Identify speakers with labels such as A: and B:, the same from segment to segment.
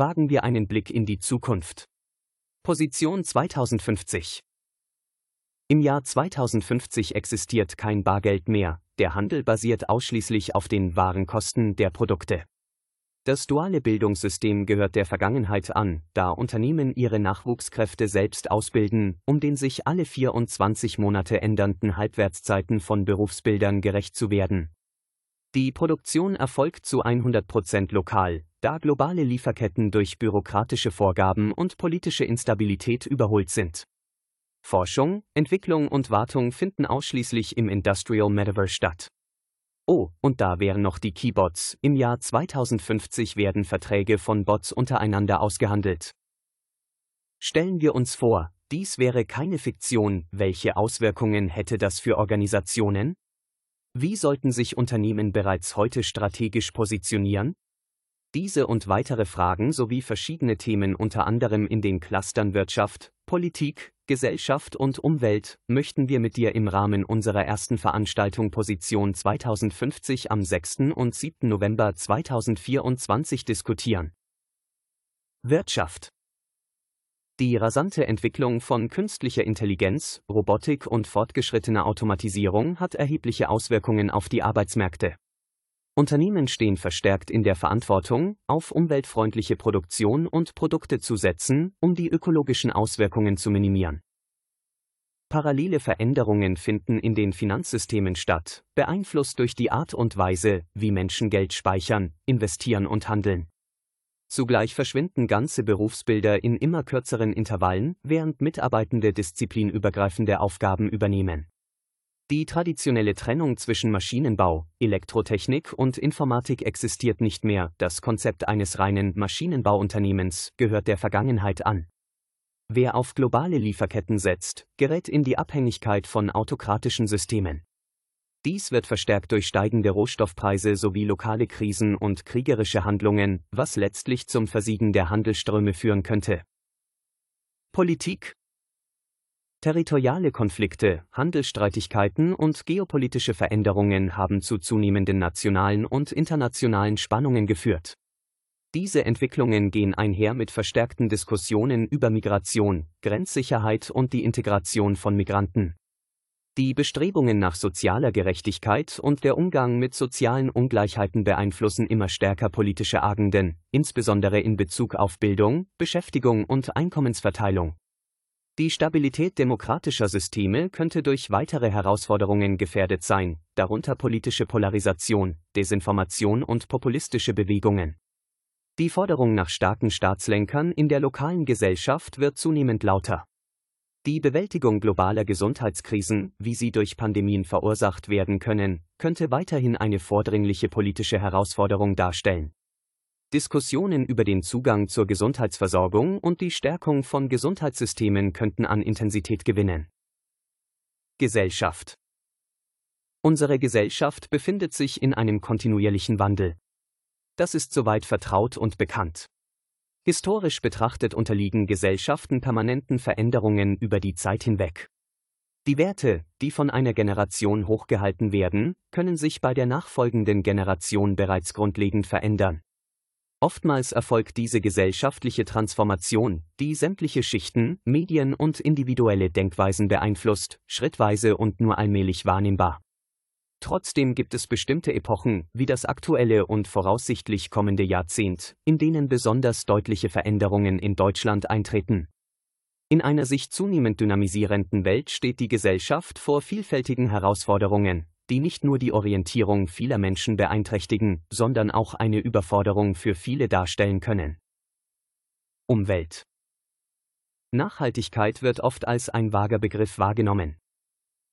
A: wagen wir einen Blick in die Zukunft. Position 2050 Im Jahr 2050 existiert kein Bargeld mehr, der Handel basiert ausschließlich auf den wahren Kosten der Produkte. Das duale Bildungssystem gehört der Vergangenheit an, da Unternehmen ihre Nachwuchskräfte selbst ausbilden, um den sich alle 24 Monate ändernden Halbwertszeiten von Berufsbildern gerecht zu werden. Die Produktion erfolgt zu 100% lokal, da globale Lieferketten durch bürokratische Vorgaben und politische Instabilität überholt sind. Forschung, Entwicklung und Wartung finden ausschließlich im Industrial Metaverse statt. Oh, und da wären noch die Keybots. Im Jahr 2050 werden Verträge von Bots untereinander ausgehandelt. Stellen wir uns vor, dies wäre keine Fiktion, welche Auswirkungen hätte das für Organisationen? Wie sollten sich Unternehmen bereits heute strategisch positionieren? Diese und weitere Fragen sowie verschiedene Themen unter anderem in den Clustern Wirtschaft, Politik, Gesellschaft und Umwelt möchten wir mit dir im Rahmen unserer ersten Veranstaltung Position 2050 am 6. und 7. November 2024 diskutieren. Wirtschaft die rasante Entwicklung von künstlicher Intelligenz, Robotik und fortgeschrittener Automatisierung hat erhebliche Auswirkungen auf die Arbeitsmärkte. Unternehmen stehen verstärkt in der Verantwortung, auf umweltfreundliche Produktion und Produkte zu setzen, um die ökologischen Auswirkungen zu minimieren. Parallele Veränderungen finden in den Finanzsystemen statt, beeinflusst durch die Art und Weise, wie Menschen Geld speichern, investieren und handeln. Zugleich verschwinden ganze Berufsbilder in immer kürzeren Intervallen, während Mitarbeitende disziplinübergreifende Aufgaben übernehmen. Die traditionelle Trennung zwischen Maschinenbau, Elektrotechnik und Informatik existiert nicht mehr, das Konzept eines reinen Maschinenbauunternehmens gehört der Vergangenheit an. Wer auf globale Lieferketten setzt, gerät in die Abhängigkeit von autokratischen Systemen. Dies wird verstärkt durch steigende Rohstoffpreise sowie lokale Krisen und kriegerische Handlungen, was letztlich zum Versiegen der Handelsströme führen könnte. Politik Territoriale Konflikte, Handelsstreitigkeiten und geopolitische Veränderungen haben zu zunehmenden nationalen und internationalen Spannungen geführt. Diese Entwicklungen gehen einher mit verstärkten Diskussionen über Migration, Grenzsicherheit und die Integration von Migranten. Die Bestrebungen nach sozialer Gerechtigkeit und der Umgang mit sozialen Ungleichheiten beeinflussen immer stärker politische Agenden, insbesondere in Bezug auf Bildung, Beschäftigung und Einkommensverteilung. Die Stabilität demokratischer Systeme könnte durch weitere Herausforderungen gefährdet sein, darunter politische Polarisation, Desinformation und populistische Bewegungen. Die Forderung nach starken Staatslenkern in der lokalen Gesellschaft wird zunehmend lauter. Die Bewältigung globaler Gesundheitskrisen, wie sie durch Pandemien verursacht werden können, könnte weiterhin eine vordringliche politische Herausforderung darstellen. Diskussionen über den Zugang zur Gesundheitsversorgung und die Stärkung von Gesundheitssystemen könnten an Intensität gewinnen. Gesellschaft Unsere Gesellschaft befindet sich in einem kontinuierlichen Wandel. Das ist soweit vertraut und bekannt. Historisch betrachtet unterliegen Gesellschaften permanenten Veränderungen über die Zeit hinweg. Die Werte, die von einer Generation hochgehalten werden, können sich bei der nachfolgenden Generation bereits grundlegend verändern. Oftmals erfolgt diese gesellschaftliche Transformation, die sämtliche Schichten, Medien und individuelle Denkweisen beeinflusst, schrittweise und nur allmählich wahrnehmbar. Trotzdem gibt es bestimmte Epochen, wie das aktuelle und voraussichtlich kommende Jahrzehnt, in denen besonders deutliche Veränderungen in Deutschland eintreten. In einer sich zunehmend dynamisierenden Welt steht die Gesellschaft vor vielfältigen Herausforderungen, die nicht nur die Orientierung vieler Menschen beeinträchtigen, sondern auch eine Überforderung für viele darstellen können. Umwelt Nachhaltigkeit wird oft als ein vager Begriff wahrgenommen.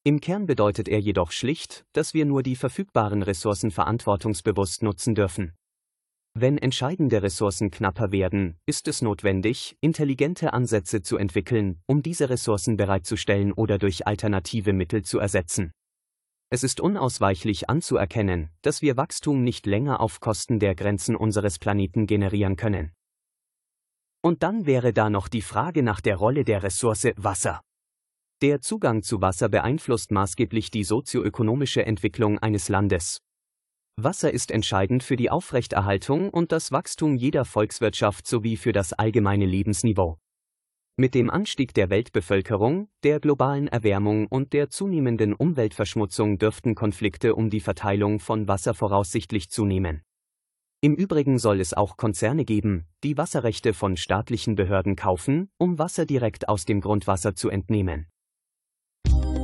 A: Im Kern bedeutet er jedoch schlicht, dass wir nur die verfügbaren Ressourcen verantwortungsbewusst nutzen dürfen. Wenn entscheidende Ressourcen knapper werden, ist es notwendig, intelligente Ansätze zu entwickeln, um diese Ressourcen bereitzustellen oder durch alternative Mittel zu ersetzen. Es ist unausweichlich anzuerkennen, dass wir Wachstum nicht länger auf Kosten der Grenzen unseres Planeten generieren können. Und dann wäre da noch die Frage nach der Rolle der Ressource Wasser. Der Zugang zu Wasser beeinflusst maßgeblich die sozioökonomische Entwicklung eines Landes. Wasser ist entscheidend für die Aufrechterhaltung und das Wachstum jeder Volkswirtschaft sowie für das allgemeine Lebensniveau. Mit dem Anstieg der Weltbevölkerung, der globalen Erwärmung und der zunehmenden Umweltverschmutzung dürften Konflikte um die Verteilung von Wasser voraussichtlich zunehmen. Im Übrigen soll es auch Konzerne geben, die Wasserrechte von staatlichen Behörden kaufen, um Wasser direkt aus dem Grundwasser zu entnehmen. thank you